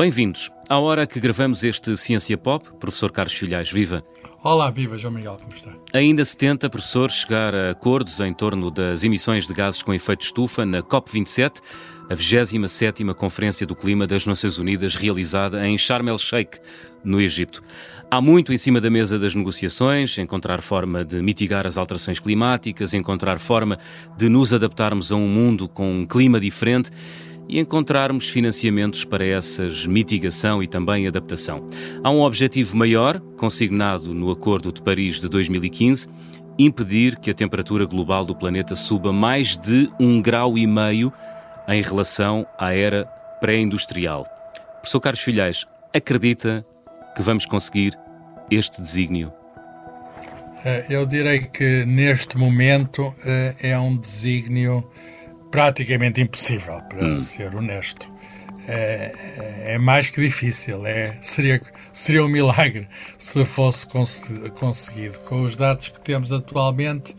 Bem-vindos. À hora que gravamos este Ciência Pop, professor Carlos Filhais, viva. Olá, viva, João Miguel, como está? Ainda se tenta, professor, chegar a acordos em torno das emissões de gases com efeito estufa na COP27, a 27ª Conferência do Clima das Nações Unidas, realizada em Sharm el-Sheikh, no Egito. Há muito em cima da mesa das negociações, encontrar forma de mitigar as alterações climáticas, encontrar forma de nos adaptarmos a um mundo com um clima diferente e encontrarmos financiamentos para essas mitigação e também adaptação. Há um objetivo maior, consignado no Acordo de Paris de 2015, impedir que a temperatura global do planeta suba mais de um grau e meio em relação à era pré-industrial. Professor Carlos Filhais, acredita que vamos conseguir este desígnio? Eh, eu direi que neste momento eh, é um desígnio praticamente impossível, para hum. ser honesto. É, é, mais que difícil, é, seria, seria um milagre se fosse conseguido. Com os dados que temos atualmente,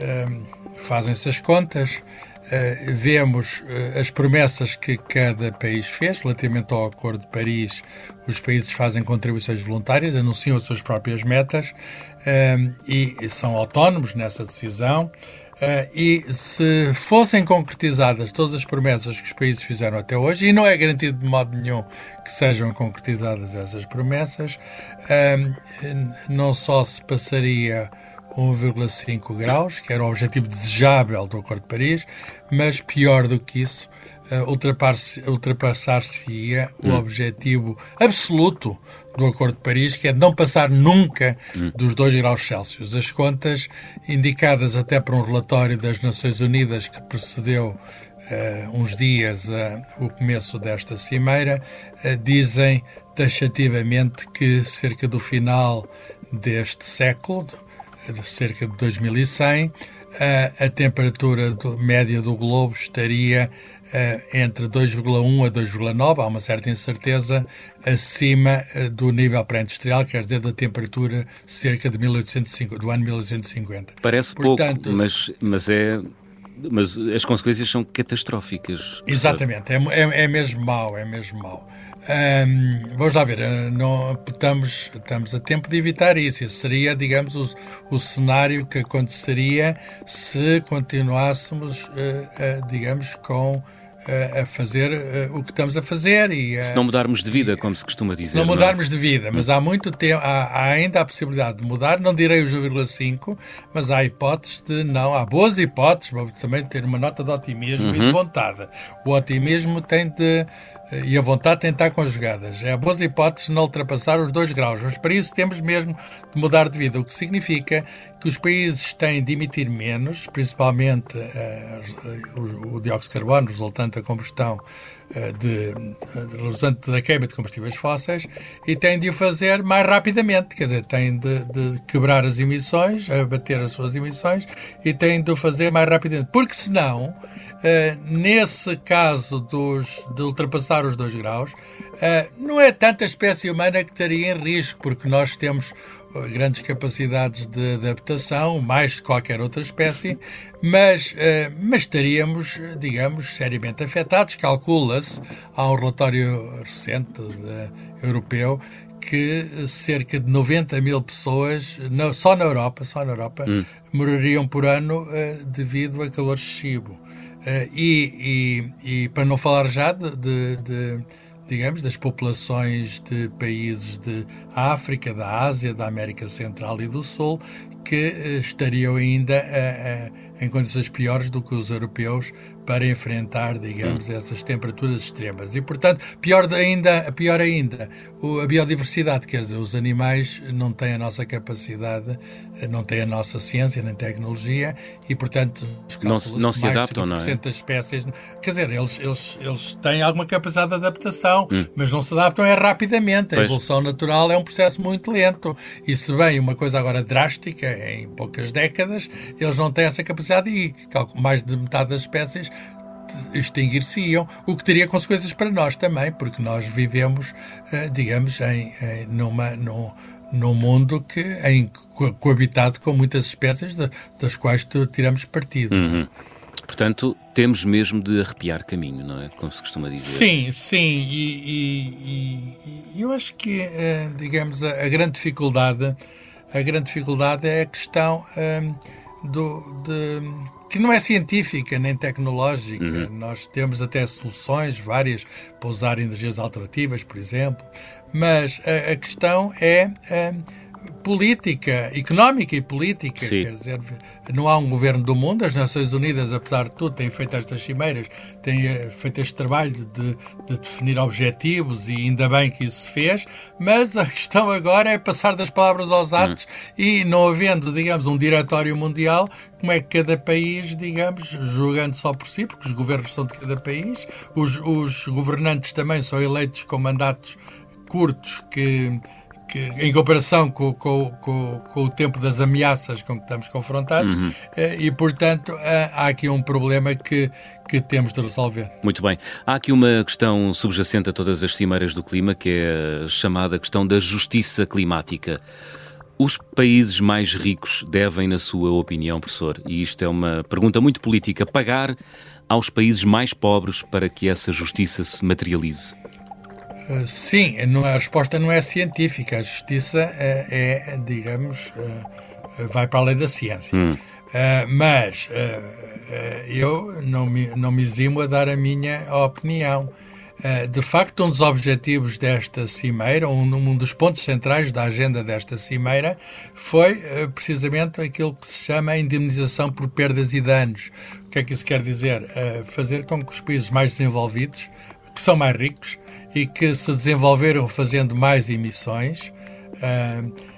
ehm, fazem-se as contas, Uh, vemos uh, as promessas que cada país fez relativamente ao Acordo de Paris. Os países fazem contribuições voluntárias, anunciam as suas próprias metas uh, e são autónomos nessa decisão. Uh, e se fossem concretizadas todas as promessas que os países fizeram até hoje, e não é garantido de modo nenhum que sejam concretizadas essas promessas, uh, não só se passaria 1,5 graus, que era o objetivo desejável do Acordo de Paris, mas pior do que isso, ultrapassar-se-ia hum. o objetivo absoluto do Acordo de Paris, que é não passar nunca hum. dos 2 graus Celsius. As contas indicadas até por um relatório das Nações Unidas que precedeu uh, uns dias uh, o começo desta cimeira, uh, dizem taxativamente que cerca do final deste século, de cerca de 2100, a, a temperatura do, média do globo estaria uh, entre 2,1 a 2,9, há uma certa incerteza, acima uh, do nível pré-industrial, quer dizer, da temperatura cerca de 1850, do ano 1850. Parece Portanto, pouco, mas, mas é mas as consequências são catastróficas. Exatamente, é, é, é mesmo mau, é mesmo mau. Um, vamos lá ver, eh, não, estamos, estamos a tempo de evitar isso. Isso seria, digamos, o, o cenário que aconteceria se continuássemos, uh, uh, digamos, com a fazer uh, o que estamos a fazer e se não mudarmos de vida, e, como se costuma dizer. Se não mudarmos não é? de vida, mas há muito tempo, há, há, ainda a possibilidade de mudar, não direi os 0,5, mas há hipóteses de não, há boas hipóteses, também ter uma nota de otimismo uhum. e de uhum. vontade. O otimismo tem de e a vontade tem de estar conjugadas. É boas hipóteses de não ultrapassar os 2 graus, mas para isso temos mesmo de mudar de vida, o que significa que os países têm de emitir menos, principalmente uh, o, o, dióxido de carbono resultante da combustão uh, de, resultante da queima de combustíveis fósseis, e têm de o fazer mais rapidamente, quer dizer, têm de, de quebrar as emissões, abater as suas emissões, e têm de o fazer mais rapidamente, porque senão Uh, nesse caso dos, de ultrapassar os 2 graus, uh, não é tanta espécie humana que estaria em risco, porque nós temos eh, grandes capacidades de adaptação, mais que qualquer outra espécie, mas, uh, mas estaríamos, digamos, seriamente afetados. Calcula-se, há um relatório recente de, europeu que cerca de 90 mil pessoas, só na Europa, só na Europa, hum. morariam por ano uh, devido a calor excessivo. Uh, e, e, e, para não falar já de, de, de, digamos, das populações de países de África, da Ásia, da América Central e do Sul, que uh, estariam ainda uh, em condições piores do que os europeus para enfrentar, digamos, hum. essas temperaturas extremas. E, portanto, pior ainda, pior ainda, a biodiversidade, quer dizer, os animais não têm a nossa capacidade, não têm a nossa ciência nem tecnologia e, portanto, não, não se adaptam, não é? das espécies, quer dizer, eles, eles, eles têm alguma capacidade de adaptação, hum. mas não se adaptam é rapidamente. A pois. evolução natural é um processo muito lento e se vem uma coisa agora drástica, em poucas décadas, eles não têm essa capacidade e mais de metade das espécies extinguir-se-iam, o que teria consequências para nós também, porque nós vivemos, eh, digamos, em, em numa, num, num mundo que em coabitado com muitas espécies de, das quais tiramos partido. Uhum. Portanto, temos mesmo de arrepiar caminho, não é? Como se costuma dizer. Sim, sim. E, e, e eu acho que, uh, digamos, a, a, grande dificuldade, a grande dificuldade é a questão uh, do, de, que não é científica nem tecnológica. Uhum. Nós temos até soluções várias para usar energias alternativas, por exemplo, mas a, a questão é política, económica e política. Sim. Quer dizer, não há um governo do mundo. As Nações Unidas, apesar de tudo, têm feito estas cimeiras, têm eh, feito este trabalho de, de, definir objetivos e ainda bem que isso se fez. Mas a questão agora é passar das palavras aos hum. atos hum. e não havendo, digamos, um diretório mundial, como é que cada país, digamos, julgando só por si, porque os governos são de cada país, os, os governantes também são eleitos com mandatos curtos que que, em comparação com, com, com, com, o tempo das ameaças com que estamos confrontados, uhum. Eh, e, portanto, eh, há aqui um problema que, que temos de resolver. Muito bem. Há aqui uma questão subjacente a todas as cimeiras do clima, que é a chamada questão da justiça climática. Os países mais ricos devem, na sua opinião, professor, e isto é uma pergunta muito política, pagar aos países mais pobres para que essa justiça se materialize? Eh, sim, a resposta não é científica. A justiça é, é digamos, eh, vai para além da ciência. Hum. mas eu não me, não me eximo a dar a minha opinião. De facto, um dos objetivos desta cimeira, um, um dos pontos centrais da agenda desta cimeira, foi precisamente aquilo que se chama a indemnização por perdas e danos. O que é que isso quer dizer? Fazer com que os países mais desenvolvidos, que são mais ricos, e que se desenvolveram fazendo mais emissões, uh,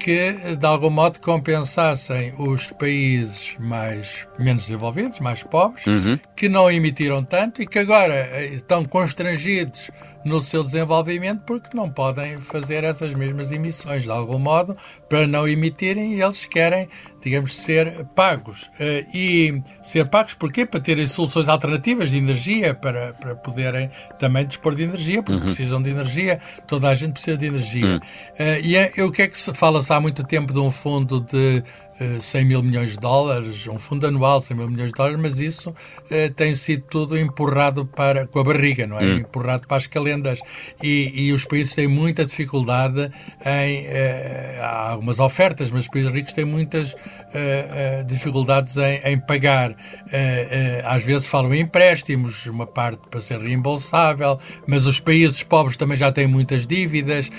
que de algum modo compensassem os países mais menos desenvolvidos, mais pobres, uhum. que não emitiram tanto e que agora eh, estão constrangidos no seu desenvolvimento porque não podem fazer essas mesmas emissões de algum modo para não emitirem e eles querem digamos, ser pagos. Uh, e ser pagos porquê? Para terem soluções alternativas de energia, para, para poderem também dispor de energia, porque uhum. precisam de energia, toda a gente precisa de energia. Uhum. Uh, e é, o que é que se fala-se há muito tempo de um fundo de 100 mil milhões de dólares, um fundo anual de 100 mil milhões de dólares, mas isso eh, tem sido tudo empurrado para, com a barriga, não é? Hum. Empurrado para as calendas. E, e, os países têm muita dificuldade em. Eh, há algumas ofertas, mas os países ricos têm muitas eh, dificuldades em, em pagar. às vezes falam em empréstimos, uma parte para ser reembolsável, mas os países pobres também já têm muitas dívidas.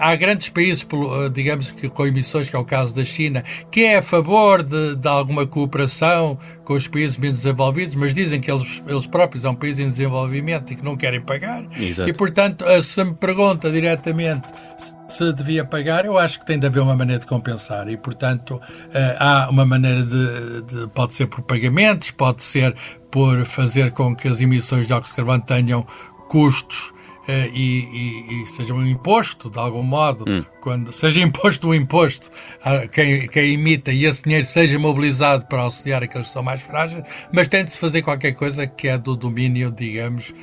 há grandes países, digamos que com emissões, que é o caso da China, que é favor de, de, alguma cooperação com os países menos desenvolvidos, mas dizem que eles, eles próprios são um país em desenvolvimento e que não querem pagar. Exato. E, portanto, eh, se me pergunta diretamente se devia pagar, eu acho que tem de haver uma maneira de compensar e, portanto, eh, há uma maneira de, de pode ser por pagamentos, pode ser por fazer com que as emissões de óxido de carbono tenham custos Uh, e, e, e, seja um imposto, de algum modo, hum. quando seja imposto um imposto a quem, quem imita e esse dinheiro seja mobilizado para auxiliar aqueles que são mais frágeis, mas tem de se fazer qualquer coisa que é do domínio, digamos,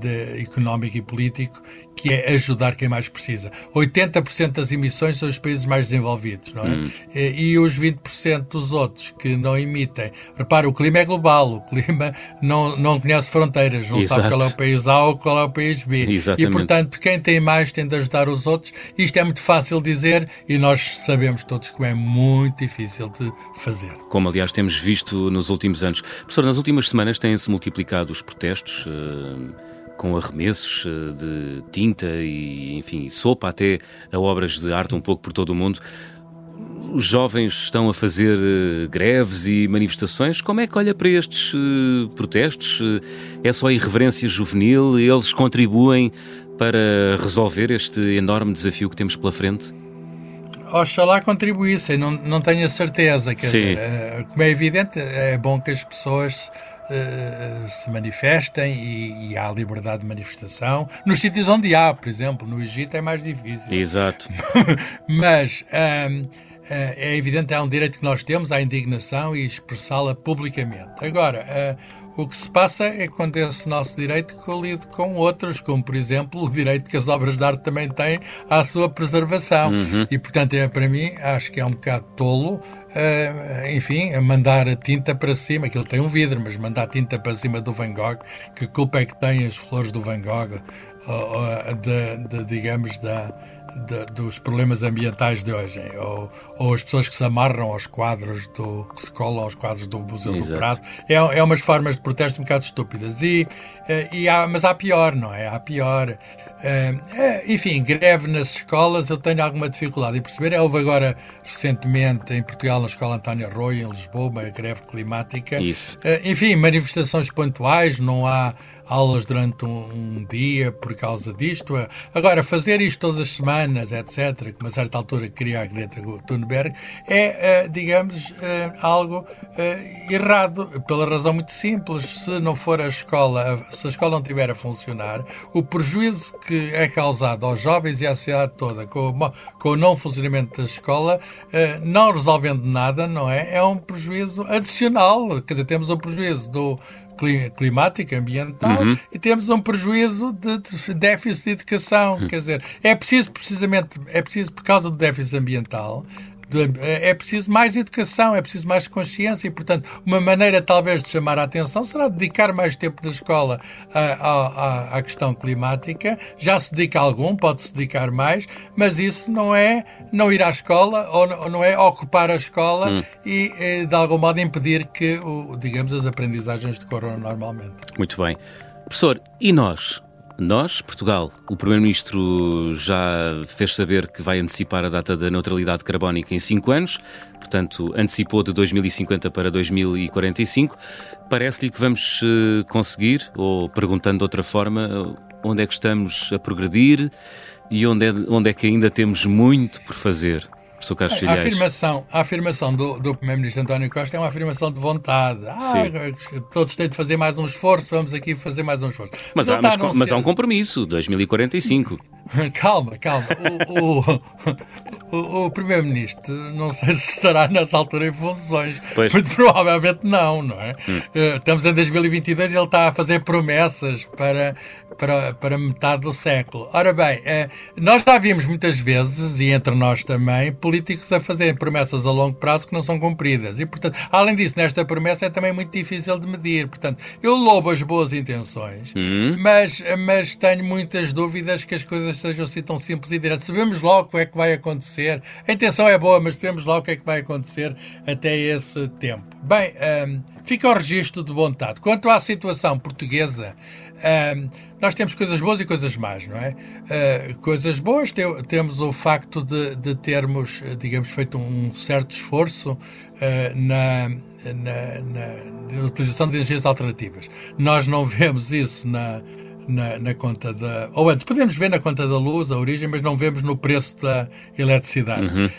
de económico e político que é ajudar quem mais precisa. 80% das emissões são os países mais desenvolvidos, não é? Hum. E, e, os 20% dos outros que não emitem. Repara, o clima é global, o clima não, não conhece fronteiras, não Exato. sabe qual é o país A ou qual é o país B. Exatamente. E, portanto, quem tem mais tem de ajudar os outros. Isto é muito fácil dizer e nós sabemos todos que é muito difícil de fazer. Como, aliás, temos visto nos últimos anos. Professor, nas últimas semanas têm-se multiplicado os protestos. Uh com arremessos eh, de tinta e, enfim, sopa até a obras de arte um pouco por todo o mundo. Os jovens estão a fazer uh, greves e manifestações. Como é que olha para estes uh, protestos? Uh, é só irreverência juvenil? Eles contribuem para resolver este enorme desafio que temos pela frente? Oxalá contribuíssem, não, não tenho a certeza. Quer Sim. dizer, como é evidente, é bom que as pessoas uh, se manifestem e, e, há liberdade de manifestação. Nos sítios onde há, por exemplo, no Egito é mais difícil. Exato. Mas. Um, ehm, é evidente, é um direito que nós temos à indignação e expressá-la publicamente. Agora, o que se passa é quando esse nosso direito colide com outros, como por exemplo o direito que as obras de arte também têm à sua preservação. Uhum. E portanto, é, para mim, acho que é um bocado tolo, uh, enfim, mandar a tinta para cima, aquilo tem um vidro, mas mandar tinta para cima do Van Gogh, que culpa é que tem as flores do Van Gogh, de, de, digamos, da de, dos problemas ambientais de hoje, ou, ou, as pessoas que se amarram aos quadros, do, que se colam aos quadros do Museu Exato. do Prado. É, é umas formas de protesto um bocado estúpidas. E, eh, e há, mas há pior, não é? Há pior. É, enfim, greve nas escolas, eu tenho alguma dificuldade em perceber. Houve agora, recentemente, em Portugal, na Escola António Arroio, em Lisboa, uma greve climática. Isso. Enfim, manifestações pontuais, não há aulas durante um, um, dia por causa disto. Agora, fazer isto todas as semanas, etc., que a certa altura queria a Greta Thunberg, é, uh, digamos, uh, algo uh, errado, pela razão muito simples. Se não for a escola, se a escola não estiver a funcionar, o prejuízo que é causado aos jovens e à sociedade toda com o, com o não funcionamento da escola, não resolvendo nada, não é? É um prejuízo adicional. Quer dizer, temos o prejuízo do climática, ambiental, uhum. e temos um prejuízo de, de déficit de educação. Uhum. Quer dizer, é preciso precisamente, é preciso por causa do déficit ambiental, é preciso mais educação, é preciso mais consciência e, portanto, uma maneira talvez de chamar a atenção será dedicar mais tempo na escola à, à, à questão climática. Já se dedica algum, pode-se dedicar mais, mas isso não é não ir à escola ou não é ocupar a escola hum. e, eh, de algum modo, impedir que, digamos, as aprendizagens decorram normalmente. Muito bem. Professor, e nós? Nós, Portugal, o Primeiro-Ministro já fez saber que vai antecipar a data da neutralidade carbónica em 5 anos, portanto, antecipou de 2050 para 2045. Parece-lhe que vamos eh, conseguir, ou perguntando de outra forma, onde é que estamos a progredir e onde é, onde é que ainda temos muito por fazer? Professor Carlos a afirmação, a afirmação do, do Primeiro-Ministro António Costa é uma afirmação de vontade. Ah, todos têm de fazer mais um esforço, vamos aqui fazer mais um esforço. Mas, há, mas, mas há um compromisso, 2045. calma, calma. O, o, o, Primeiro-Ministro, não sei se estará nessa altura em funções. Pois. Provavelmente não, não é? Hum. Eh, estamos em 2022 e ele está a fazer promessas para, para, para metade do século. Ora bem, eh, nós já vimos muitas vezes, e entre nós também, políticos a fazerem promessas a longo prazo que não são cumpridas. E, portanto, além disso, nesta promessa é também muito difícil de medir. Portanto, eu louvo as boas intenções, hum. mas, mas tenho muitas dúvidas que as coisas sejam assim tão simples e diretas. Sabemos logo o que é que vai acontecer. A intenção é boa, mas sabemos logo o que é que vai acontecer até esse tempo. Bem, um, fica o registro de vontade. Quanto à situação portuguesa, um, nós temos coisas boas e coisas más, não é? Uh, coisas boas, te, temos o facto de, de, termos, digamos, feito um certo esforço uh, na, na, na, na utilização de energias alternativas. Nós não vemos isso na na, na, conta da. Ou antes, podemos ver na conta da luz a origem, mas não vemos no preço da eletricidade. Uhum. Uh,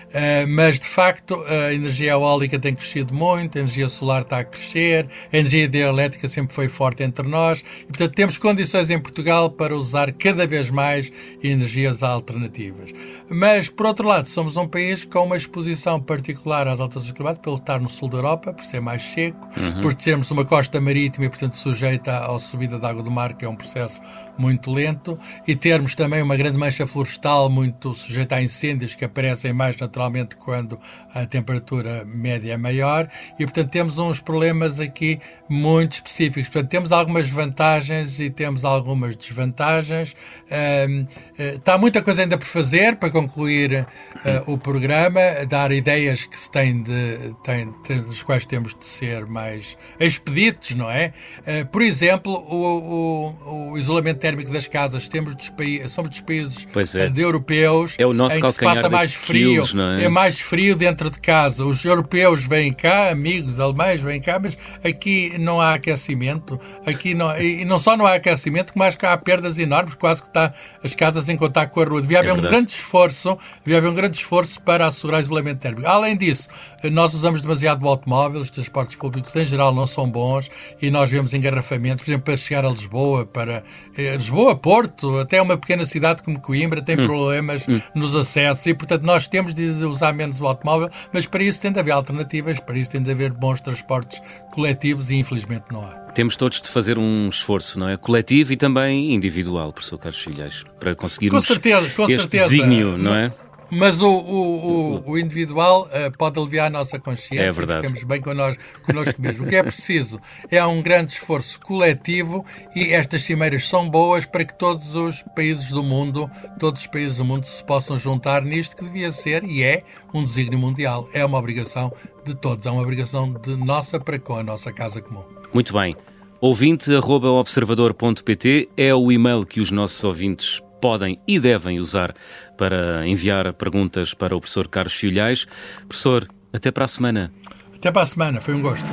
mas, de facto, a energia eólica tem crescido muito, a energia solar está a crescer, a energia hidrelétrica sempre foi forte entre nós e, portanto, temos condições em Portugal para usar cada vez mais energias alternativas. Mas, por outro lado, somos um país com uma exposição particular às altas climáticas, pelo estar no sul da Europa, por ser mais seco, uhum. por termos uma costa marítima e, portanto, sujeita à subida da água do mar, que é um processo muito lento, e termos também uma grande mancha florestal muito sujeita a incêndios que aparecem mais naturalmente quando a temperatura média é maior, e, portanto, temos uns problemas aqui muito específicos. Portanto, temos algumas vantagens e temos algumas desvantagens. Um, eh, está muita coisa ainda por fazer para concluir uh, o programa, dar ideias que se tem de, tem, tem, dos quais temos de ser mais expeditos, não é? Uh, por exemplo, o, o, o, isolamento térmico das casas, temos dos somos dos países é. de europeus é o nosso em que se passa mais frio, quilos, é? é? mais frio dentro de casa. Os europeus vêm cá, amigos alemães vêm cá, mas aqui não há aquecimento, aqui não, e não só não há aquecimento, como que há perdas enormes, quase que está as casas em contato com a rua. Devia haver é um grande esforço esforço, devia haver um grande esforço para assegurar isolamento térmico. Além disso, nós usamos demasiado o automóvel, os transportes públicos em geral não são bons e nós vemos engarrafamentos, por exemplo, para chegar a Lisboa, para eh, Lisboa, Porto, até uma pequena cidade como Coimbra tem hum. problemas hum. nos acessos e, portanto, nós temos de usar menos o automóvel, mas para isso tem de haver alternativas, para isso tem de haver bons transportes coletivos e, infelizmente, não há. Temos todos de fazer um esforço, não é? Coletivo e também individual, professor Carlos Filhais, para conseguirmos com certeza, com este certeza. desígnio, não é? Mas o, o, o, o individual uh, pode aliviar a nossa consciência é verdade. ficamos bem com nós, connosco mesmo. O que é preciso é um grande esforço coletivo e estas cimeiras são boas para que todos os países do mundo, todos os países do mundo se possam juntar nisto que devia ser e é um desígnio mundial. É uma obrigação de todos, é uma obrigação de nossa para com a nossa casa comum. Muito bem. Ouvinte.observador.pt é o e-mail que os nossos ouvintes podem e devem usar para enviar perguntas para o professor Carlos Filhais. Professor, até para a semana. Até para a semana, foi um gosto.